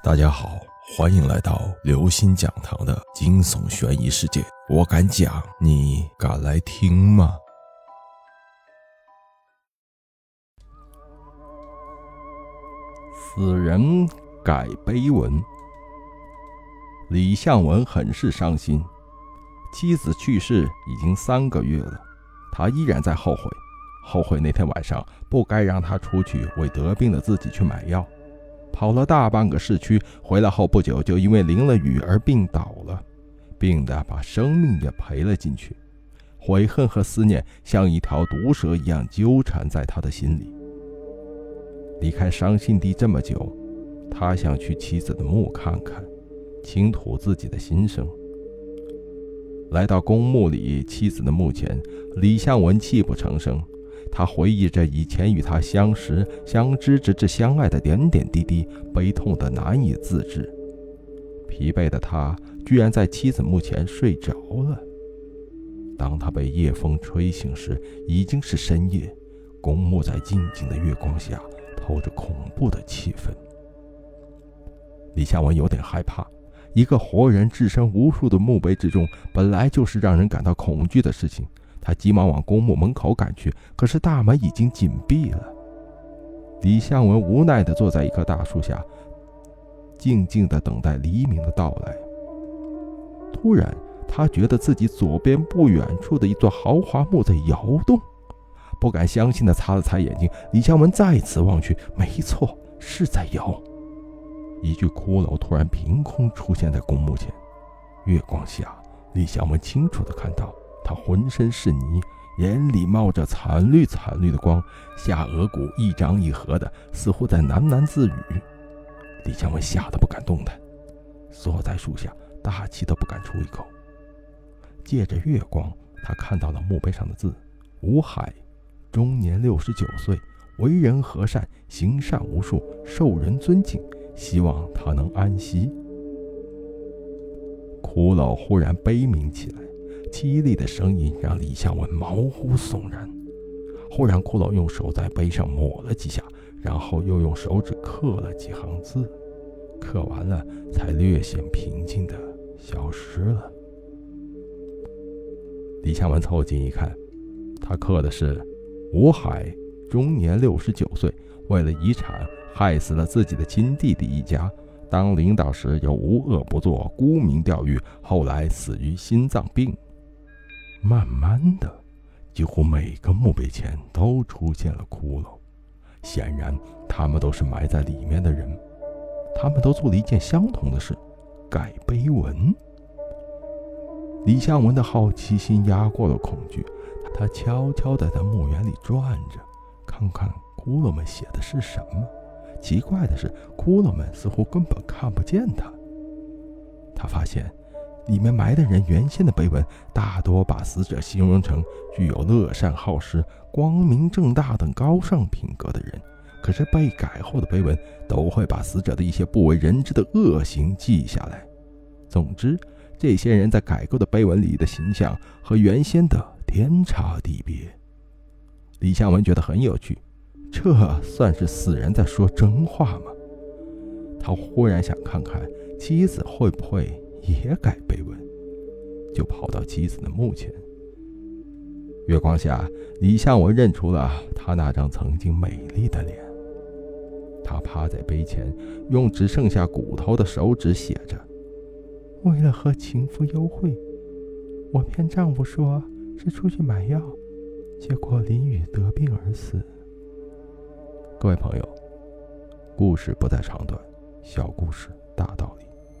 大家好，欢迎来到刘星讲堂的惊悚悬疑世界。我敢讲，你敢来听吗？死人改碑文。李向文很是伤心，妻子去世已经三个月了，他依然在后悔，后悔那天晚上不该让他出去为得病的自己去买药。跑了大半个市区，回来后不久就因为淋了雨而病倒了，病得把生命也赔了进去。悔恨和思念像一条毒蛇一样纠缠在他的心里。离开伤心地这么久，他想去妻子的墓看看，倾吐自己的心声。来到公墓里妻子的墓前，李向文泣不成声。他回忆着以前与他相识、相知，直至相爱的点点滴滴，悲痛得难以自制。疲惫的他居然在妻子墓前睡着了。当他被夜风吹醒时，已经是深夜。公墓在静静的月光下，透着恐怖的气氛。李夏文有点害怕。一个活人置身无数的墓碑之中，本来就是让人感到恐惧的事情。他急忙往公墓门口赶去，可是大门已经紧闭了。李向文无奈地坐在一棵大树下，静静地等待黎明的到来。突然，他觉得自己左边不远处的一座豪华墓在摇动，不敢相信地擦了擦眼睛。李向文再次望去，没错，是在摇。一具骷髅突然凭空出现在公墓前，月光下，李向文清楚地看到。他浑身是泥，眼里冒着惨绿惨绿的光，下颚骨一张一合的，似乎在喃喃自语。李强文吓得不敢动弹，缩在树下，大气都不敢出一口。借着月光，他看到了墓碑上的字：“吴海，终年六十九岁，为人和善，行善无数，受人尊敬，希望他能安息。”骷髅忽然悲鸣起来。凄厉的声音让李向文毛骨悚然。忽然，骷髅用手在碑上抹了几下，然后又用手指刻了几行字，刻完了才略显平静的消失了。李向文凑近一看，他刻的是：“吴海，终年六十九岁，为了遗产害死了自己的亲弟弟一家。当领导时又无恶不作，沽名钓誉，后来死于心脏病。”慢慢的，几乎每个墓碑前都出现了骷髅，显然他们都是埋在里面的人。他们都做了一件相同的事，改碑文。李向文的好奇心压过了恐惧，他悄悄地在墓园里转着，看看骷髅们写的是什么。奇怪的是，骷髅们似乎根本看不见他。他发现。里面埋的人原先的碑文大多把死者形容成具有乐善好施、光明正大等高尚品格的人，可是被改后的碑文都会把死者的一些不为人知的恶行记下来。总之，这些人在改过的碑文里的形象和原先的天差地别。李向文觉得很有趣，这算是死人在说真话吗？他忽然想看看妻子会不会。也改碑文，就跑到妻子的墓前。月光下，李向文认出了他那张曾经美丽的脸。他趴在碑前，用只剩下骨头的手指写着：“为了和情夫幽会，我骗丈夫说是出去买药，结果淋雨得病而死。”各位朋友，故事不在长短，小故事。